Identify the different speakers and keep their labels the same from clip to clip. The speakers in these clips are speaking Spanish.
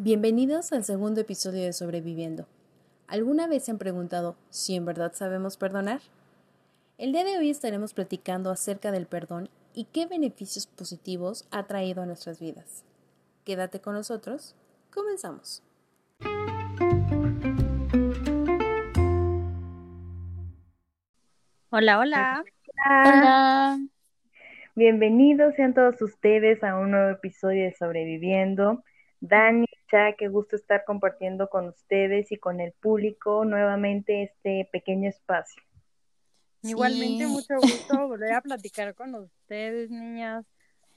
Speaker 1: Bienvenidos al segundo episodio de Sobreviviendo. ¿Alguna vez se han preguntado si en verdad sabemos perdonar? El día de hoy estaremos platicando acerca del perdón y qué beneficios positivos ha traído a nuestras vidas. Quédate con nosotros. Comenzamos.
Speaker 2: Hola, hola.
Speaker 3: Hola. Bienvenidos sean todos ustedes a un nuevo episodio de Sobreviviendo. Dani, ya qué gusto estar compartiendo con ustedes y con el público nuevamente este pequeño espacio.
Speaker 2: Igualmente, mucho gusto volver a platicar con ustedes, niñas.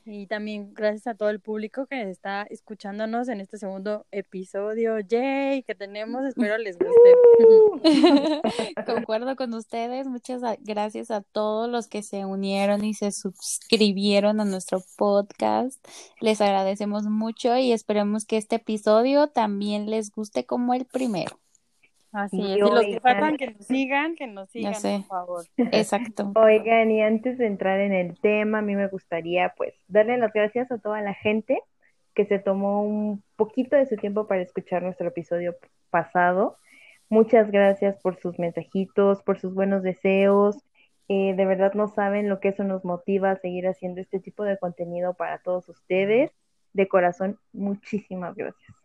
Speaker 2: Y también gracias a todo el público que está escuchándonos en este segundo episodio. ¡Yay! Que tenemos, espero les guste.
Speaker 4: Concuerdo con ustedes. Muchas gracias a todos los que se unieron y se suscribieron a nuestro podcast. Les agradecemos mucho y esperemos que este episodio también les guste como el primero.
Speaker 2: Así es, y los que faltan que nos sigan, que nos sigan, por favor.
Speaker 4: Exacto.
Speaker 3: Oigan, y antes de entrar en el tema, a mí me gustaría pues darle las gracias a toda la gente que se tomó un poquito de su tiempo para escuchar nuestro episodio pasado. Muchas gracias por sus mensajitos, por sus buenos deseos. Eh, de verdad no saben lo que eso nos motiva a seguir haciendo este tipo de contenido para todos ustedes. De corazón, muchísimas gracias.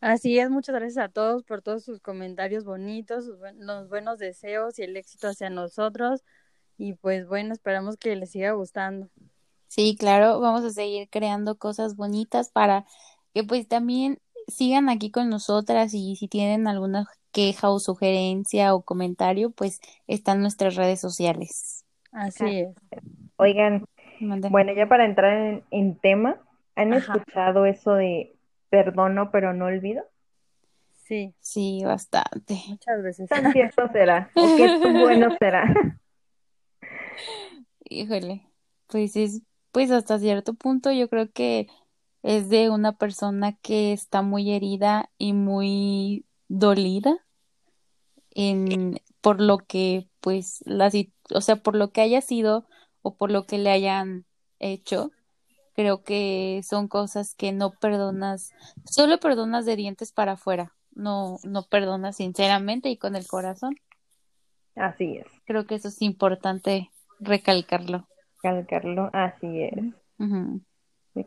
Speaker 2: Así es, muchas gracias a todos por todos sus comentarios bonitos, los buenos deseos y el éxito hacia nosotros. Y pues bueno, esperamos que les siga gustando.
Speaker 4: Sí, claro, vamos a seguir creando cosas bonitas para que pues también sigan aquí con nosotras y si tienen alguna queja o sugerencia o comentario, pues están nuestras redes sociales.
Speaker 2: Así es.
Speaker 3: Oigan, bueno, ya para entrar en, tema, ¿han escuchado eso de perdono pero no olvido?
Speaker 2: Sí.
Speaker 4: Sí, bastante.
Speaker 2: Muchas veces.
Speaker 3: ¿Tan cierto será? ¿O qué bueno será?
Speaker 4: Híjole, pues es, pues hasta cierto punto yo creo que es de una persona que está muy herida y muy dolida en por lo que pues la o sea por lo que haya sido o por lo que le hayan hecho creo que son cosas que no perdonas, solo perdonas de dientes para afuera, no, no perdonas sinceramente y con el corazón.
Speaker 3: Así es.
Speaker 4: Creo que eso es importante recalcarlo.
Speaker 3: Recalcarlo, así es.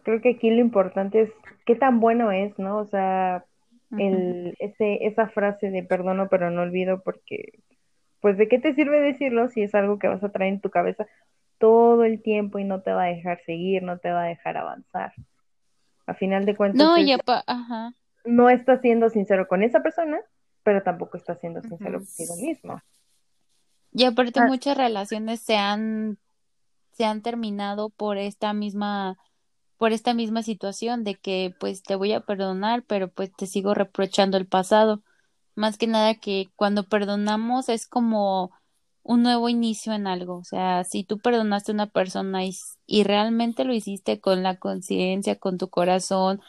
Speaker 3: Creo que aquí lo importante es qué tan bueno es, ¿no? O sea, el, ese, esa frase de perdono pero no olvido porque, pues, ¿de qué te sirve decirlo si es algo que vas a traer en tu cabeza todo el tiempo y no te va a dejar seguir, no te va a dejar avanzar. A final de cuentas,
Speaker 4: no, ya Ajá.
Speaker 3: no estás siendo sincero con esa persona, pero tampoco estás siendo sincero contigo mismo.
Speaker 4: Y aparte ah. muchas relaciones se han se han terminado por esta misma por esta misma situación de que pues te voy a perdonar, pero pues te sigo reprochando el pasado. Más que nada que cuando perdonamos es como un nuevo inicio en algo. O sea, si tú perdonaste a una persona y, realmente lo hiciste con la conciencia, con tu corazón,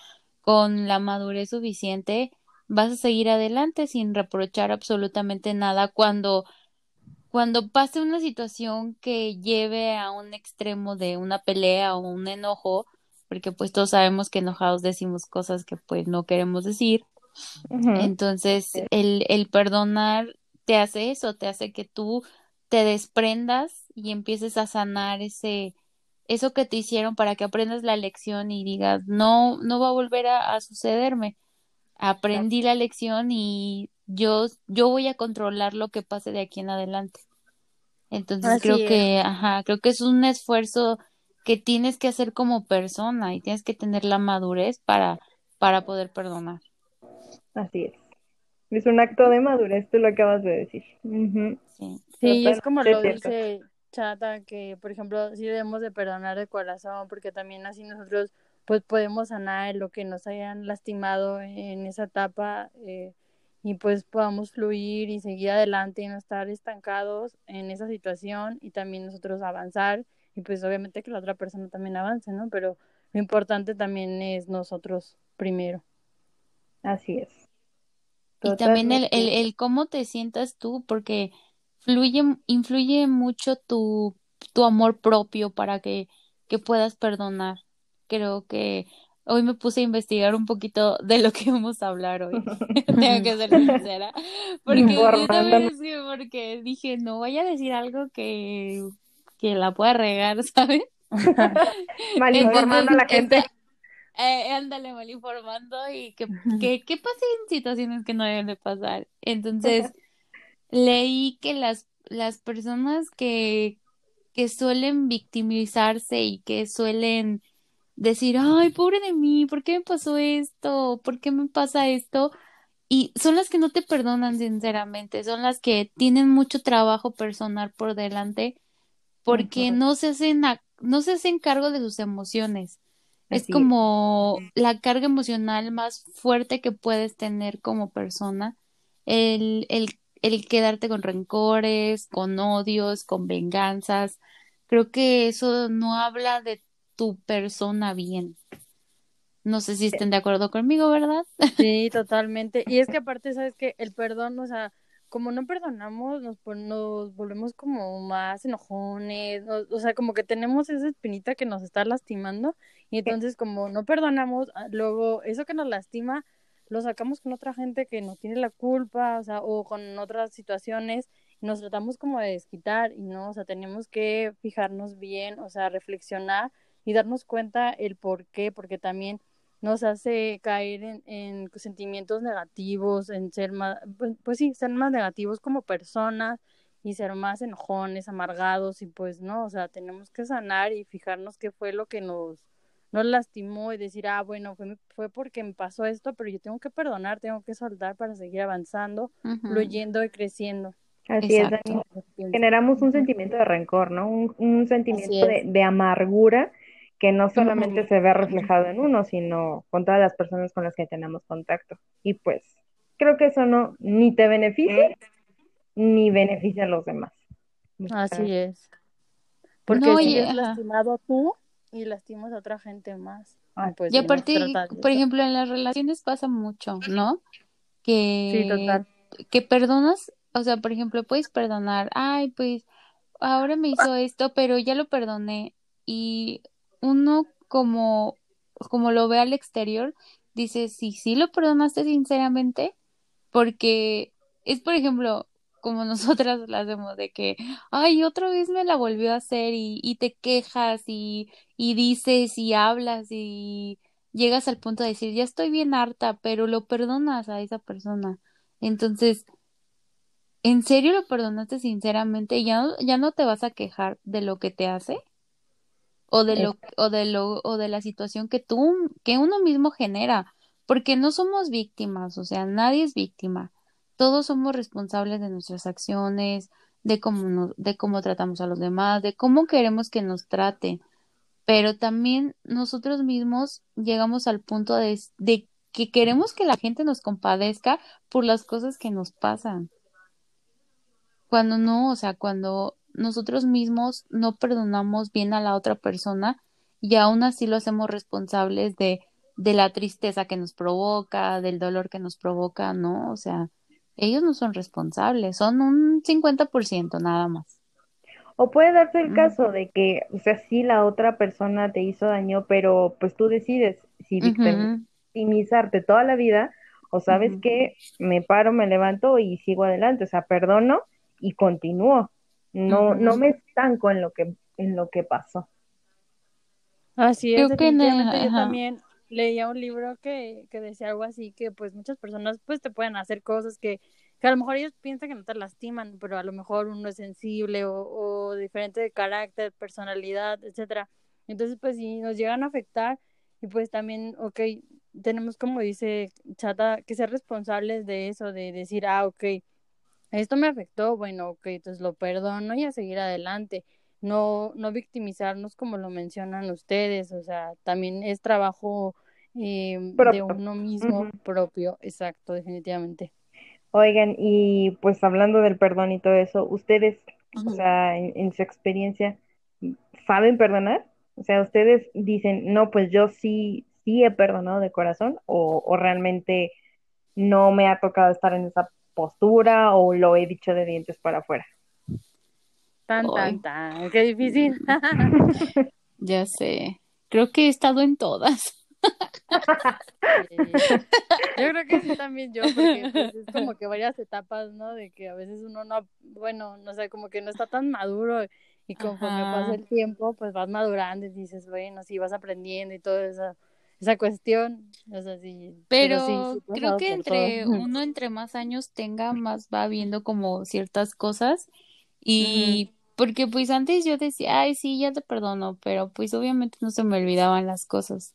Speaker 4: con la madurez suficiente, vas a seguir adelante sin reprochar absolutamente nada cuando cuando pase una situación que lleve a un extremo de una pelea o un enojo, porque pues todos sabemos que enojados decimos cosas que pues no queremos decir. Entonces, el, el perdonar te hace eso, te hace que tú te desprendas y empieces a sanar ese eso que te hicieron para que aprendas la lección y digas no no va a volver a, sucederme. Aprendí la lección y yo yo voy a controlar lo que pase de aquí en adelante entonces creo que ajá creo que es un esfuerzo que tienes que hacer como persona y tienes que tener la madurez para para poder perdonar.
Speaker 3: Así es. Es un acto de madurez, tú lo acabas de decir.
Speaker 2: Sí, sí es como lo dice Chata, que por ejemplo, sí debemos de perdonar de corazón, porque también así nosotros pues podemos sanar lo que nos hayan lastimado en esa etapa eh, y pues podamos fluir y seguir adelante y no estar estancados en esa situación y también nosotros avanzar y pues obviamente que la otra persona también avance, ¿no? Pero lo importante también es nosotros primero.
Speaker 3: Así es.
Speaker 4: Y también el, el, el cómo te sientas tú, porque fluye, influye mucho tu, tu amor propio para que, que puedas perdonar. Creo que hoy me puse a investigar un poquito de lo que vamos a hablar hoy. Tengo que ser sincera. Porque, porque dije, no voy a decir algo que, que la pueda regar, ¿sabes?
Speaker 3: mal informando a la gente.
Speaker 4: Eh, ándale, mal informando y que, que, que pase en situaciones que no deben de pasar. Entonces, leí que las, las personas que, que suelen victimizarse y que suelen decir, ay, pobre de mí, ¿por qué me pasó esto? ¿Por qué me pasa esto? Y son las que no te perdonan sinceramente, son las que tienen mucho trabajo personal por delante porque no se hacen no se hacen cargo de sus emociones. es como la carga emocional más fuerte que puedes tener como persona, el, el, el quedarte con rencores, con odios, con venganzas. Creo que eso no habla de tu persona bien. No sé si estén de acuerdo conmigo, ¿verdad?
Speaker 2: Sí, totalmente. Y es que aparte, sabes que el perdón, o sea, como no perdonamos, nos, nos volvemos como más enojones, o sea, como que tenemos esa espinita que nos está lastimando y entonces como no perdonamos, ah, luego eso que nos lastima lo sacamos con otra gente que no tiene la culpa, o sea, o con otras situaciones nos tratamos como de desquitar y no, o sea, tenemos que fijarnos bien, o sea, reflexionar y darnos cuenta el por qué, porque también nos hace caer en, en sentimientos negativos, en ser más, pues, pues, sí, ser más negativos como personas y ser más enojones, amargados y pues no, o sea, tenemos que sanar y fijarnos qué fue lo que nos, nos lastimó y decir, ah, bueno, fue, fue porque me pasó esto, pero yo tengo que perdonar, tengo que soltar para seguir avanzando, fluyendo y creciendo.
Speaker 3: Así es, Generamos un sentimiento de rencor, ¿no? Un, un sentimiento de, de, amargura que no solamente se ve reflejado en uno, sino con todas las personas con las que tenemos contacto. Y pues creo que eso no ni te beneficia ni beneficia a los demás.
Speaker 2: Así es. Porque no, si has lastimado tú y lastimas a otra gente más.
Speaker 4: Ah, pues, y aparte, por ejemplo, en las relaciones pasa mucho, ¿no? Que,
Speaker 2: sí, total.
Speaker 4: que perdonas, o sea, por ejemplo, puedes perdonar, ay, pues ahora me hizo esto, pero ya lo perdoné. Y uno como, como lo ve al exterior, dice, sí, sí lo perdonaste sinceramente, porque es, por ejemplo, como nosotras lo hacemos de que, ay, otra vez me la volvió a hacer y, y te quejas y, y dices y hablas y llegas al punto de decir, ya estoy bien harta, pero lo perdonas a esa persona. Entonces, ¿en serio lo perdonaste sinceramente? ¿Ya no, ya no te vas a quejar de lo que te hace? o de lo o de lo o de la situación que tú que uno mismo genera, porque no somos víctimas, o sea, nadie es víctima. Todos somos responsables de nuestras acciones, de cómo nos, de cómo tratamos a los demás, de cómo queremos que nos traten. Pero también nosotros mismos llegamos al punto de, que queremos que la gente nos compadezca por las cosas que nos pasan. Cuando no, o sea, cuando nosotros mismos no perdonamos bien a la otra persona y aún así lo hacemos responsables de, de la tristeza que nos provoca, del dolor que nos provoca, ¿no? O sea, ellos no son responsables, son un 50% nada más.
Speaker 3: O puede darse el caso de que, o sea, sí la otra persona te hizo daño, pero pues tú decides si victimizarte toda la vida o sabes que me paro, me levanto y sigo adelante, o sea, perdono y continúo. No, no me estanco en lo que, en lo que pasó.
Speaker 2: Así es, definitivamente yo también leía un libro que, que decía algo así, que pues muchas personas pues te pueden hacer cosas que, que a lo mejor ellos piensan que no te lastiman, pero a lo mejor uno es sensible o, diferente de carácter, personalidad, etcétera. Entonces pues si nos llegan a afectar y pues también, ok, tenemos como dice Chata, que ser responsables de eso, de decir, ah, ok, esto me afectó, bueno, ok, entonces lo perdono y a seguir adelante. No, no victimizarnos como lo mencionan ustedes, o sea, también es trabajo eh, de uno mismo propio, exacto, definitivamente.
Speaker 3: Oigan, y pues hablando del perdón y todo eso, ¿ustedes, o sea, en, su experiencia, saben perdonar? O sea, ¿ustedes dicen, no, pues yo sí, sí he perdonado de corazón o, o realmente no me ha tocado estar en esa postura o lo he dicho de dientes para afuera.
Speaker 2: Tan, tan, tan, qué difícil.
Speaker 4: ya sé, creo que he estado en todas.
Speaker 2: yo creo que sí también yo, porque pues, es como que varias etapas, ¿no? De que a veces uno no, bueno, no sé, como que no está tan maduro y conforme pasa el tiempo, pues vas madurando y dices, bueno, sí, vas aprendiendo y toda esa, esa cuestión. O sea, sí,
Speaker 4: pero, creo que entre uno entre más años tenga, más va viendo como ciertas cosas y... Porque pues antes yo decía, ay, sí, ya te perdono, pero pues obviamente no se me olvidaban las cosas.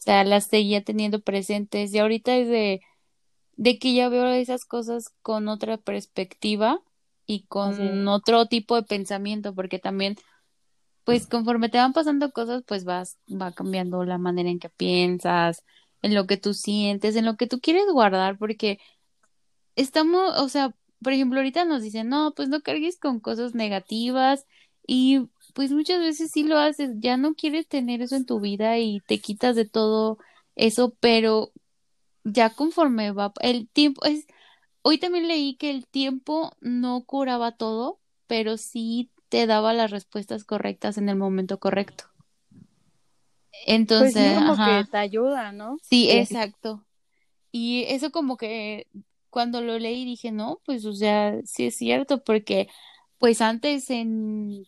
Speaker 4: O sea, las seguía teniendo presentes y ahorita es de, de que ya veo esas cosas con otra perspectiva y con otro tipo de pensamiento, porque también, pues conforme te van pasando cosas, pues vas, va cambiando la manera en que piensas, en lo que tú sientes, en lo que tú quieres guardar, porque estamos, o sea, por ejemplo, ahorita nos dicen, no, pues no cargues con cosas negativas y pues muchas veces sí lo haces, ya no quieres tener eso en tu vida y te quitas de todo eso, pero ya conforme va el tiempo es hoy también leí que el tiempo no curaba todo, pero sí te daba las respuestas correctas en el momento correcto.
Speaker 2: Entonces, pues sí, como que te ayuda, ¿no?
Speaker 4: Sí, exacto. Y eso como que cuando lo leí dije, no, pues o sea, sí es cierto, porque pues antes en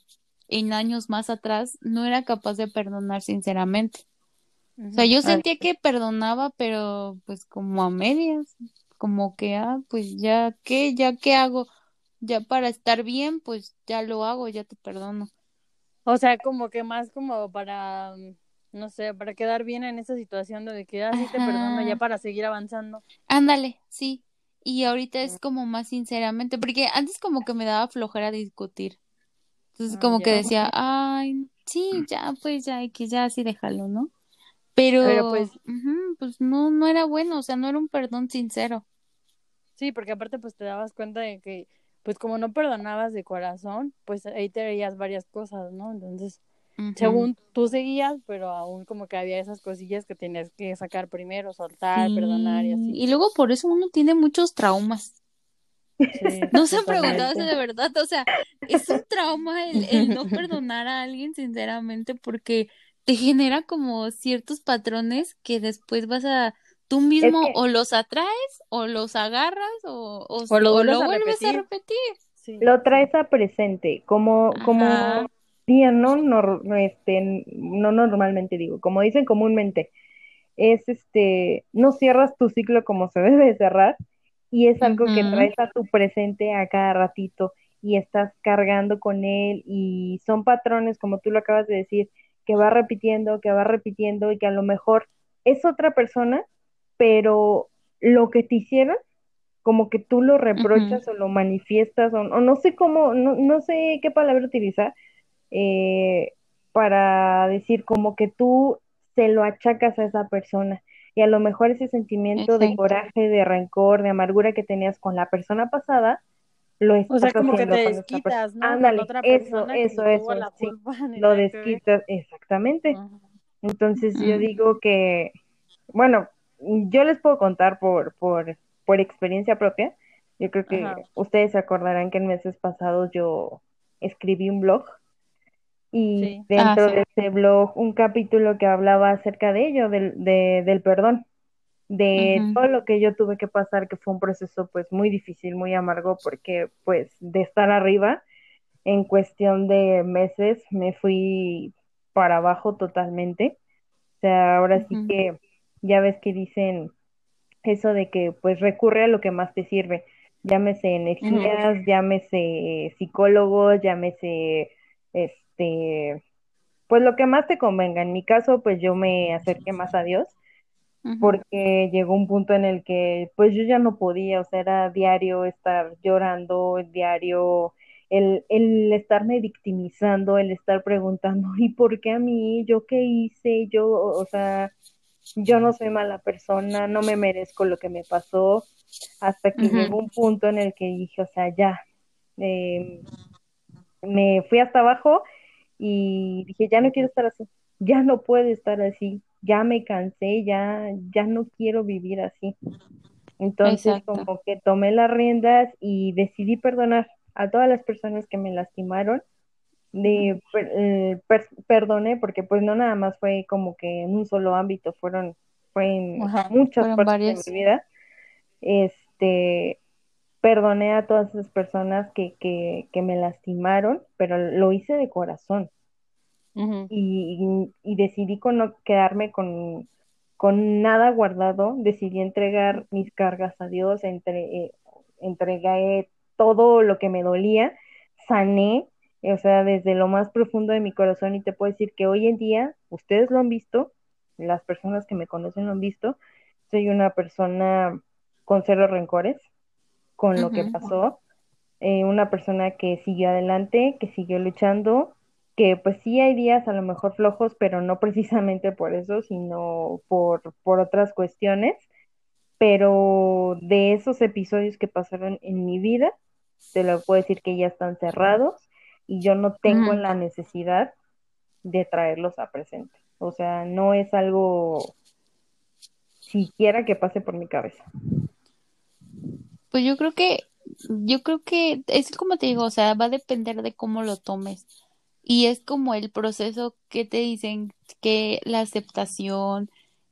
Speaker 4: en años más atrás no era capaz de perdonar sinceramente. O sea, yo sentía que perdonaba, pero pues como a medias, como que, ah, pues ya, ¿qué? ¿Ya qué hago? Ya para estar bien, pues ya lo hago, ya te perdono.
Speaker 2: O sea, como que más como para, no sé, para quedar bien en esa situación de que, ah, sí te perdono, ya para seguir avanzando.
Speaker 4: Ándale, sí. Y ahorita es como más sinceramente, porque antes como que me daba flojera discutir. Entonces ah, como que decía, ay, sí, ya, pues ya, que ya así déjalo, ¿no? Pero, pues, pues no, no era bueno, o sea, no era un perdón sincero.
Speaker 2: Sí, porque aparte pues te dabas cuenta de que, pues como no perdonabas de corazón, pues ahí te veías varias cosas, ¿no? Entonces, según tú seguías, pero aún como que había esas cosillas que tenías que sacar primero, soltar, perdonar y así.
Speaker 4: Y luego por eso uno tiene muchos traumas. no se han preguntado eso de verdad, o sea, es un trauma el, no perdonar a alguien sinceramente porque te genera como ciertos patrones que después vas a tú mismo o los atraes o los agarras o, o, lo, vuelves a repetir.
Speaker 3: Lo traes a presente, como, como no, no, este, no normalmente digo, como dicen comúnmente, es este, no cierras tu ciclo como se debe cerrar, y es algo que traes a tu presente a cada ratito y estás cargando con él y son patrones, como tú lo acabas de decir, que va repitiendo, que va repitiendo y que a lo mejor es otra persona, pero lo que te hicieron, como que tú lo reprochas o lo manifiestas o, no sé cómo, no, no, sé qué palabra utilizar eh, para decir como que tú se lo achacas a esa persona. Y a lo mejor ese sentimiento de coraje, de rencor, de amargura que tenías con la persona pasada, lo estás o sea, como que te desquitas, ¿no? Ándale, eso, eso, eso, sí, lo desquitas, exactamente. Entonces yo digo que, bueno, yo les puedo contar por, por, por experiencia propia, yo creo que ustedes se acordarán que en meses pasados yo escribí un blog y dentro ah, de ese blog un capítulo que hablaba acerca de ello, del, de, del perdón, de todo lo que yo tuve que pasar, que fue un proceso pues muy difícil, muy amargo, porque pues de estar arriba, en cuestión de meses me fui para abajo totalmente. O sea, ahora sí que ya ves que dicen eso de que pues recurre a lo que más te sirve, llámese energías, llámese psicólogos, llámese este, pues lo que más te convenga. En mi caso, pues yo me acerqué más a Dios porque llegó un punto en el que pues yo ya no podía, o sea, era diario estar llorando, diario el, el estarme victimizando, el estar preguntando, ¿y por qué a mí? ¿Yo qué hice? Yo, o sea, yo no soy mala persona, no me merezco lo que me pasó, hasta que llegó un punto en el que dije, o sea, ya, eh, me fui hasta abajo y dije, ya no quiero estar así, ya no puedo estar así, ya me cansé, ya, ya no quiero vivir así. Entonces como que tomé las riendas y decidí perdonar a todas las personas que me lastimaron de eh, perdoné porque pues no nada más fue como que en un solo ámbito, fueron fue en muchas partes de mi vida. Este perdoné a todas esas personas que, que, que me lastimaron, pero lo hice de corazón. y, y, decidí con no quedarme con, con nada guardado, decidí entregar mis cargas a Dios, entre, eh, entregué todo lo que me dolía, sané, o sea, desde lo más profundo de mi corazón y te puedo decir que hoy en día, ustedes lo han visto, las personas que me conocen lo han visto, soy una persona con cero rencores con lo que pasó, eh, una persona que siguió adelante, que siguió luchando, que pues sí hay días a lo mejor flojos, pero no precisamente por eso, sino por, por otras cuestiones, pero de esos episodios que pasaron en mi vida, te lo puedo decir que ya están cerrados y yo no tengo la necesidad de traerlos a presente. O sea, no es algo siquiera que pase por mi cabeza.
Speaker 4: Pues yo creo que, yo creo que es como te digo, o sea, va a depender de cómo lo tomes. Y es como el proceso que te dicen que la aceptación,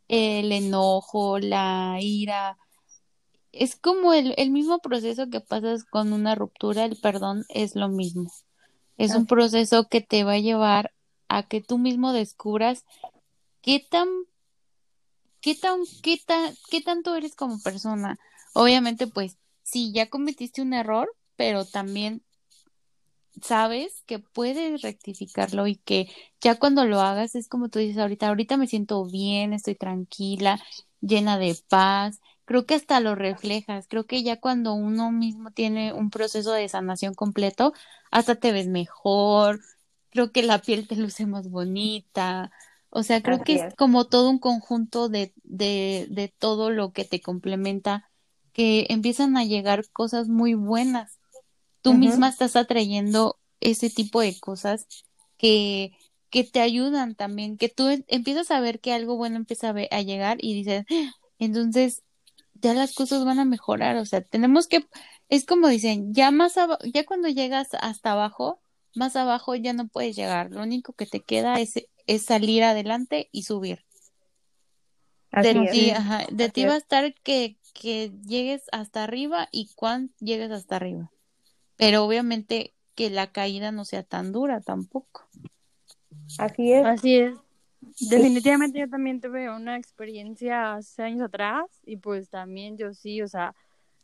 Speaker 4: el enojo, la ira, es como el, el mismo proceso que pasas con una ruptura, el perdón es lo mismo. Es un proceso que te va a llevar a que tú mismo descubras qué tan, qué tan, qué tan, qué tanto eres como persona. Obviamente, pues, sí, ya cometiste un error, pero también sabes que puedes rectificarlo y que ya cuando lo hagas es como tú dices ahorita, ahorita me siento bien, estoy tranquila, llena de paz, creo que hasta lo reflejas, creo que ya cuando uno mismo tiene un proceso de sanación completo, hasta te ves mejor, creo que la piel te luce más bonita, o sea, creo que es. como todo un conjunto de, de, de todo lo que te complementa, que empiezan a llegar cosas muy buenas. Tú misma estás atrayendo ese tipo de cosas que, que te ayudan también, que tú em, empiezas a ver que algo bueno empieza a, a llegar y dices, ah, entonces ya las cosas van a mejorar, o sea, tenemos que, es como dicen, ya más, ya cuando llegas hasta abajo, más abajo ya no puedes llegar, lo único que te queda es, es salir adelante y subir. de ti, ajá, de ti va a estar que, que llegues hasta arriba y cuán llegues hasta arriba. Pero obviamente que la caída no sea tan dura tampoco.
Speaker 3: Así es.
Speaker 2: Así es. Definitivamente yo también tuve una experiencia hace años atrás y pues también yo sí, o sea,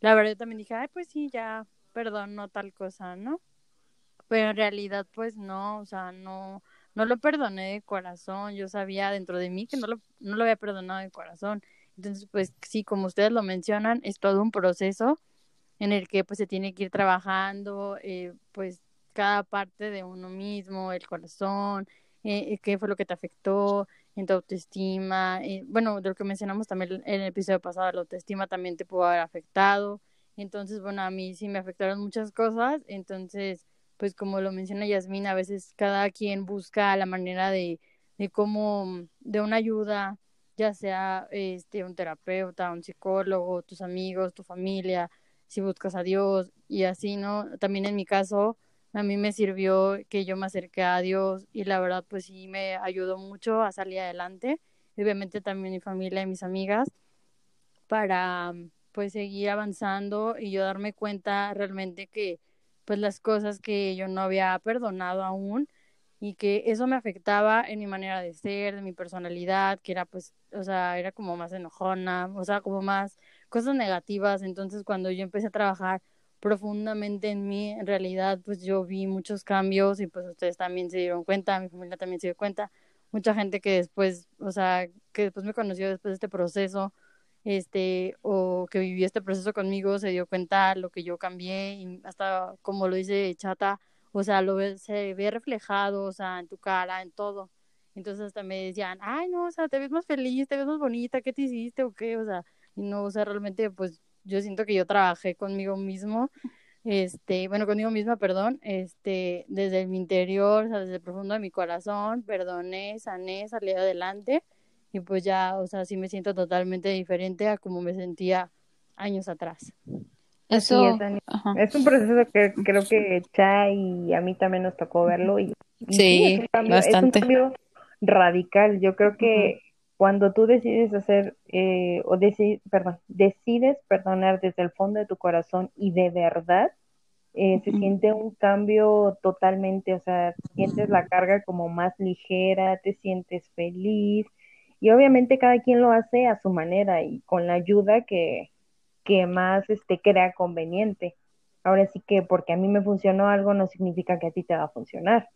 Speaker 2: la verdad yo también dije, ay, pues sí, ya, perdón, no tal cosa, ¿no? Pero en realidad pues no, o sea, no, no lo perdoné de corazón, yo sabía dentro de mí que no lo, no lo había perdonado de corazón. Entonces, pues sí, como ustedes lo mencionan, es todo un proceso en el que pues se tiene que ir trabajando, eh, pues cada parte de uno mismo, el corazón, eh, qué fue lo que te afectó en tu autoestima. Eh, bueno, de lo que mencionamos también en el episodio pasado, la autoestima también te pudo haber afectado. Entonces, bueno, a mí sí me afectaron muchas cosas. Entonces, pues como lo menciona Yasmina, a veces cada quien busca la manera de, de cómo, de una ayuda, ya sea este, un terapeuta, un psicólogo, tus amigos, tu familia, si buscas a Dios y así, ¿no? También en mi caso, a mí me sirvió que yo me acerqué a Dios y la verdad pues sí me ayudó mucho a salir adelante. obviamente también mi familia y mis amigas para pues seguir avanzando y yo darme cuenta realmente que pues las cosas que yo no había perdonado aún y que eso me afectaba en mi manera de ser, de mi personalidad, que era pues, o sea, era como más enojona, o sea, como más cosas negativas. Entonces cuando yo empecé a trabajar profundamente en mí, en realidad pues yo vi muchos cambios y pues ustedes también se dieron cuenta, mi familia también se dio cuenta, mucha gente que después, o sea, que después me conoció después de este proceso, este, o que vivió este proceso conmigo, se dio cuenta lo que yo cambié y hasta como lo dice Chata, o sea, lo se ve reflejado, o sea, en tu cara, en todo. Entonces hasta me decían, ay, no, o sea, te ves más feliz, te ves más bonita, ¿qué te hiciste o qué? O sea, y no, o sea, realmente pues yo siento que yo trabajé conmigo mismo, este, bueno, conmigo misma, perdón, este, desde mi interior, o sea, desde el profundo de mi corazón, perdoné, sané, salí adelante y pues ya, o sea, sí me siento totalmente diferente a como me sentía años atrás.
Speaker 3: Eso, es, un proceso que creo que Cha y a mí también nos tocó verlo y,
Speaker 4: sí,
Speaker 3: es, un cambio, radical. Yo creo que cuando tú decides hacer eh, o perdón, decides perdonar desde el fondo de tu corazón y de verdad, eh, se siente un cambio totalmente, o sea, sientes la carga como más ligera, te sientes feliz y obviamente cada quien lo hace a su manera y con la ayuda que, que más este, crea conveniente. Ahora sí que porque a mí me funcionó algo no significa que a ti te va a funcionar.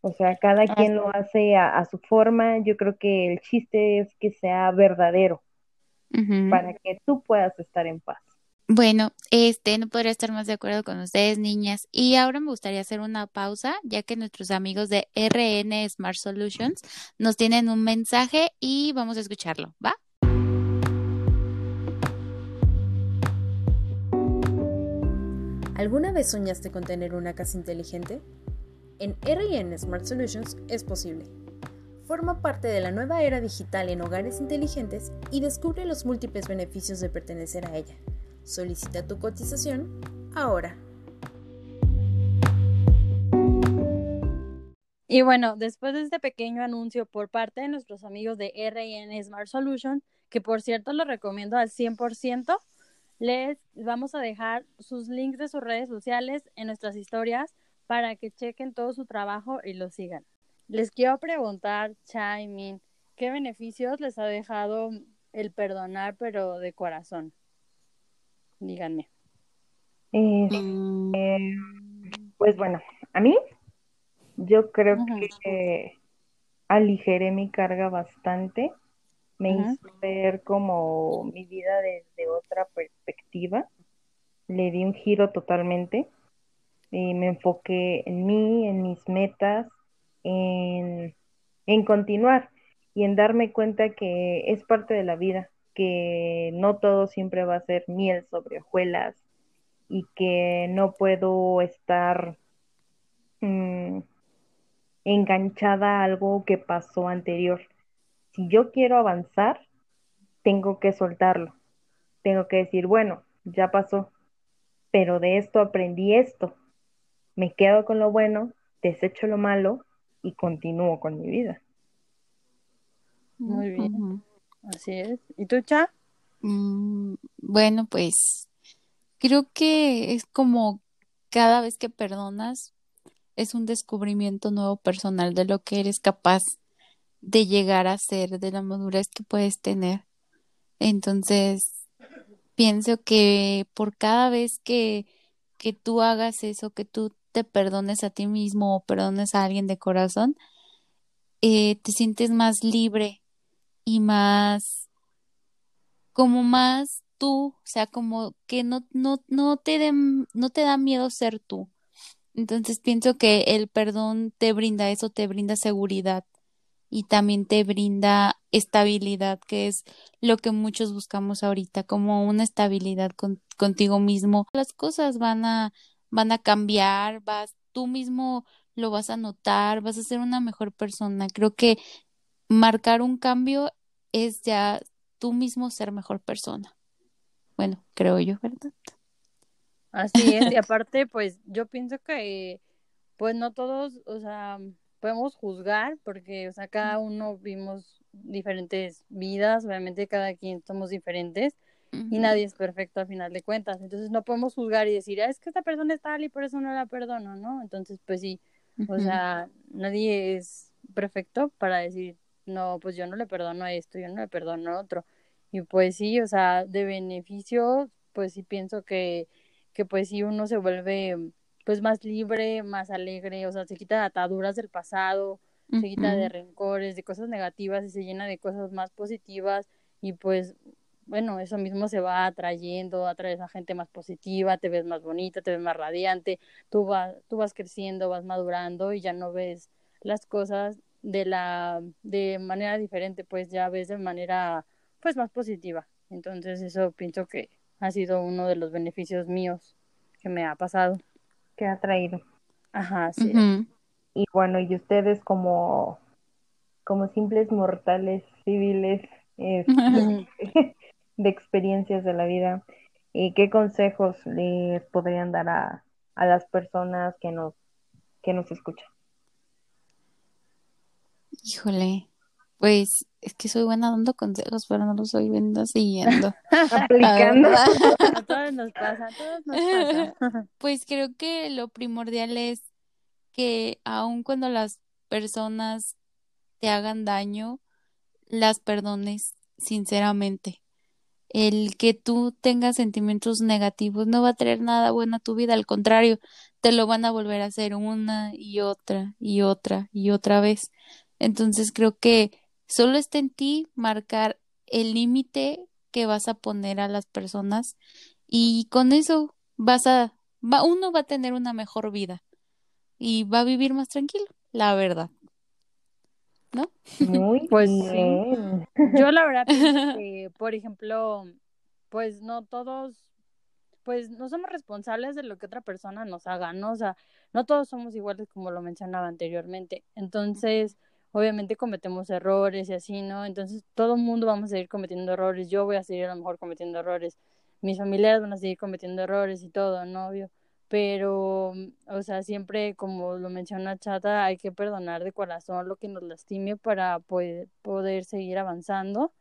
Speaker 3: O sea, cada quien lo hace a, su forma. Yo creo que el chiste es que sea verdadero para que tú puedas estar en paz.
Speaker 4: Bueno, este, no podría estar más de acuerdo con ustedes, niñas. Y ahora me gustaría hacer una pausa, ya que nuestros amigos de RN Smart Solutions nos tienen un mensaje y vamos a escucharlo, ¿va?
Speaker 1: ¿Alguna vez soñaste con tener una casa inteligente? En RN Smart Solutions es posible. Forma parte de la nueva era digital en hogares inteligentes y descubre los múltiples beneficios de pertenecer a ella. Solicita tu cotización ahora.
Speaker 2: Y bueno, después de este pequeño anuncio por parte de nuestros amigos de RN Smart Solutions, que por cierto lo recomiendo al 100%, les vamos a dejar sus links de sus redes sociales en nuestras historias para que chequen todo su trabajo y lo sigan. Les quiero preguntar, Chaimin, ¿qué beneficios les ha dejado el perdonar pero de corazón? Díganme.
Speaker 3: Este, pues bueno, a mí yo creo que aligeré mi carga bastante me hizo ver como mi vida desde otra perspectiva, le di un giro totalmente, y me enfoqué en mí, en mis metas, en, en continuar y en darme cuenta que es parte de la vida, que no todo siempre va a ser miel sobre hojuelas y que no puedo estar mm, enganchada a algo que pasó anterior si yo quiero avanzar, tengo que soltarlo. Tengo que decir, bueno, ya pasó, pero de esto aprendí esto. Me quedo con lo bueno, desecho lo malo y continúo con mi vida.
Speaker 2: Muy bien. Así es. ¿Y tú, Cha?
Speaker 4: Mm, bueno, pues creo que es como cada vez que perdonas, es un descubrimiento nuevo personal de lo que eres capaz de llegar a ser, de la madurez que puedes tener. Entonces, pienso que por cada vez que, que tú hagas eso, que tú te perdones a ti mismo o perdones a alguien de corazón, eh, te sientes más libre y más, como más tú, o sea, como que no, no, no te no te da miedo ser tú. Entonces pienso que el perdón te brinda eso, te brinda seguridad y también te brinda estabilidad, que es lo que muchos buscamos ahorita, como una estabilidad contigo mismo. Las cosas van a, van a cambiar, vas, tú mismo lo vas a notar, vas a ser una mejor persona. Creo que marcar un cambio es ya tú mismo ser mejor persona. Bueno, creo yo, ¿verdad?
Speaker 2: Así es, y aparte, pues yo pienso que, pues no todos, o sea, podemos juzgar porque, o sea, cada uno vimos diferentes vidas, obviamente cada quien somos diferentes y nadie es perfecto a final de cuentas. Entonces no podemos juzgar y decir, ah, es que esta persona es tal y por eso no la perdono, ¿no? Entonces, pues sí, o sea, nadie es perfecto para decir, no, pues yo no le perdono a esto, yo no le perdono a otro. Y pues sí, o sea, de beneficio, pues sí pienso que, que pues sí uno se vuelve pues más libre, más alegre, o sea, se quita de ataduras del pasado, se quita de rencores, de cosas negativas y se llena de cosas más positivas y pues bueno, eso mismo se va atrayendo, atraes a gente más positiva, te ves más bonita, te ves más radiante, tú vas, tú vas creciendo, vas madurando y ya no ves las cosas de la de manera diferente, pues ya ves de manera pues más positiva. Entonces eso pienso que ha sido uno de los beneficios míos que me ha pasado
Speaker 3: que ha traído.
Speaker 2: Ajá, sí.
Speaker 3: Y bueno, y ustedes como, como simples mortales civiles este, de experiencias de la vida, ¿Y qué consejos les podrían dar a, a las personas que nos, que nos escuchan?
Speaker 4: Híjole, pues es que soy buena dando consejos, pero no los soy viendo siguiendo.
Speaker 3: Aplicando.
Speaker 2: a todos nos pasa, a todos nos pasa.
Speaker 4: Pues creo que lo primordial es que aun cuando las personas te hagan daño, las perdones sinceramente. El que tú tengas sentimientos negativos no va a traer nada bueno a tu vida, al contrario, te lo van a volver a hacer una y otra y otra y otra vez. Entonces creo que solo está en ti marcar el límite que vas a poner a las personas y con eso vas a, va, uno va a tener una mejor vida y va a vivir más tranquilo, la verdad. ¿No?
Speaker 3: Muy
Speaker 2: Pues
Speaker 3: bien.
Speaker 2: Yo la verdad pienso que, por ejemplo, pues no todos, pues no somos responsables de lo que otra persona nos haga, ¿no? O sea, no todos somos iguales como lo mencionaba anteriormente. Entonces, obviamente cometemos errores y así, ¿no? Entonces, todo el mundo vamos a seguir cometiendo errores. Yo voy a seguir a lo mejor cometiendo errores. Mis familiares van a seguir cometiendo errores y todo, ¿no? Obvio pero, o sea, siempre, como lo menciona Chata, hay que perdonar de corazón lo que nos lastime para poder, poder seguir avanzando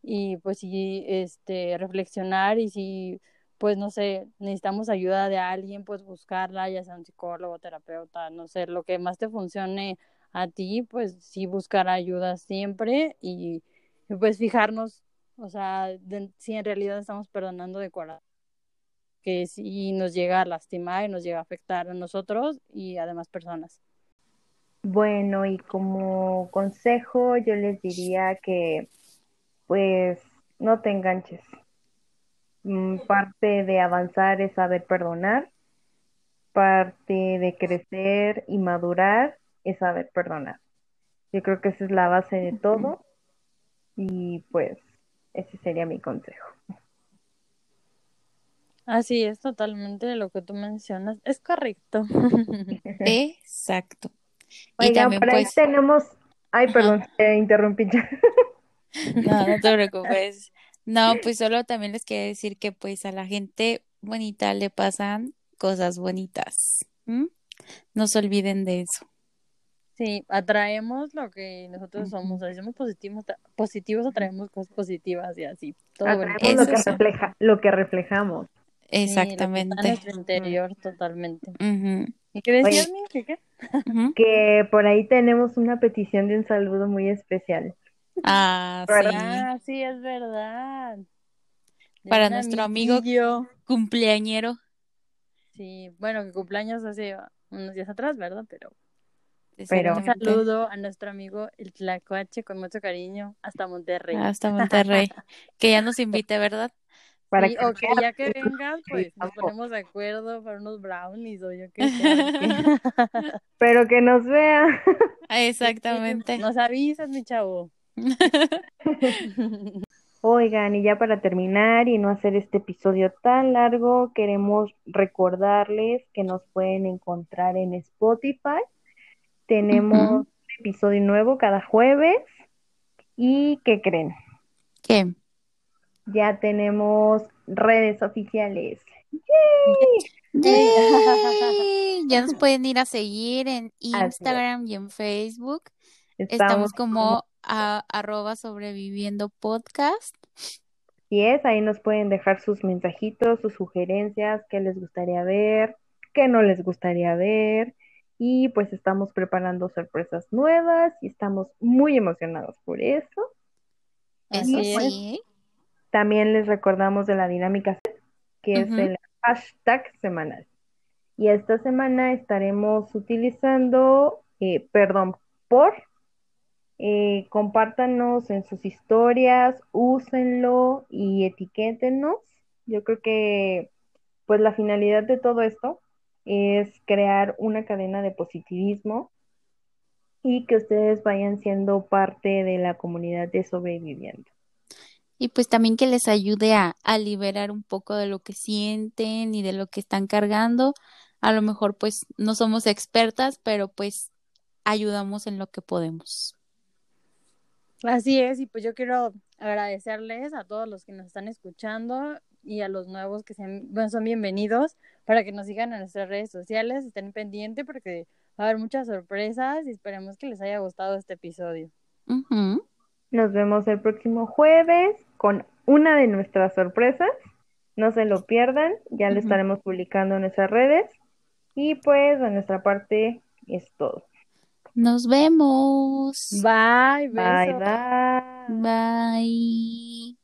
Speaker 2: y pues sí, este, reflexionar y si, pues no sé, necesitamos ayuda de alguien, pues buscarla, ya sea un psicólogo, terapeuta, no sé, lo que más te funcione a ti, pues sí buscar ayuda siempre y, pues fijarnos, o sea, si en realidad estamos perdonando de corazón que sí nos llega a lastimar y nos llega a afectar a nosotros y a demás personas.
Speaker 3: Bueno, y como consejo yo les diría que pues no te enganches. Mm, parte de avanzar es saber perdonar, parte de crecer y madurar es saber perdonar. Yo creo que esa es la base de todo y pues ese sería mi consejo.
Speaker 2: Así es, totalmente lo que tú mencionas. Es correcto.
Speaker 4: Exacto.
Speaker 3: y también, por ahí pues, tenemos. Ay, perdón, te interrumpí ya.
Speaker 4: No, no te preocupes. No, pues solo también les quiero decir que pues a la gente bonita le pasan cosas bonitas. No se olviden de eso.
Speaker 2: Sí, atraemos lo que nosotros somos, si somos positivos, positivos atraemos cosas positivas y así.
Speaker 3: Todo atraemos lo que, refleja, lo que reflejamos.
Speaker 4: Exactamente.
Speaker 2: en nuestro interior totalmente. ¿Y qué decías, ¿Qué, qué?
Speaker 3: Que por ahí tenemos una petición de un saludo muy especial.
Speaker 4: Ah,
Speaker 2: sí. sí, es verdad.
Speaker 4: Para nuestro amigo cumpleañero.
Speaker 2: Sí, bueno, que cumpleaños hace unos días atrás, ¿verdad? Pero, Pero un saludo a nuestro amigo el Tlacuache con mucho cariño hasta Monterrey.
Speaker 4: Hasta Monterrey. que ya nos invite, ¿verdad?
Speaker 2: Para que ok, ya que vengas, pues nos ponemos de acuerdo para unos brownies o yo qué sé.
Speaker 3: Pero que nos vea.
Speaker 4: Exactamente.
Speaker 2: Nos avisas, mi chavo.
Speaker 3: Oigan, y ya para terminar y no hacer este episodio tan largo, queremos recordarles que nos pueden encontrar en Spotify. Tenemos un episodio nuevo cada jueves. ¿Y qué creen?
Speaker 4: ¿Qué?
Speaker 3: ya tenemos redes oficiales.
Speaker 4: ya nos pueden ir a seguir en Instagram y en Facebook. Estamos, como a, arroba sobreviviendo podcast.
Speaker 3: Y es, ahí nos pueden dejar sus mensajitos, sus sugerencias, qué les gustaría ver, qué no les gustaría ver. Y pues estamos preparando sorpresas nuevas y estamos muy emocionados por eso.
Speaker 4: Eso sí.
Speaker 3: También les recordamos de la dinámica, que es el hashtag semanal. Y esta semana estaremos utilizando, eh, perdón, por, eh, compártanos en sus historias, úsenlo y etiquétenos. Yo creo que, pues la finalidad de todo esto es crear una cadena de positivismo y que ustedes vayan siendo parte de la comunidad de sobreviviendo
Speaker 4: y pues también que les ayude a, a liberar un poco de lo que sienten y de lo que están cargando. A lo mejor pues no somos expertas, pero pues ayudamos en lo que podemos.
Speaker 2: Así es, y pues yo quiero agradecerles a todos los que nos están escuchando, y a los nuevos que sean, bueno, son bienvenidos para que nos sigan en nuestras redes sociales, estén pendientes porque va a haber muchas sorpresas y esperemos que les haya gustado este episodio.
Speaker 3: Nos vemos el próximo jueves con una de nuestras sorpresas. No se lo pierdan, ya lo estaremos publicando en nuestras redes. Y pues de nuestra parte es todo.
Speaker 4: Nos vemos.
Speaker 2: Bye,
Speaker 3: bye, bye.
Speaker 4: Bye.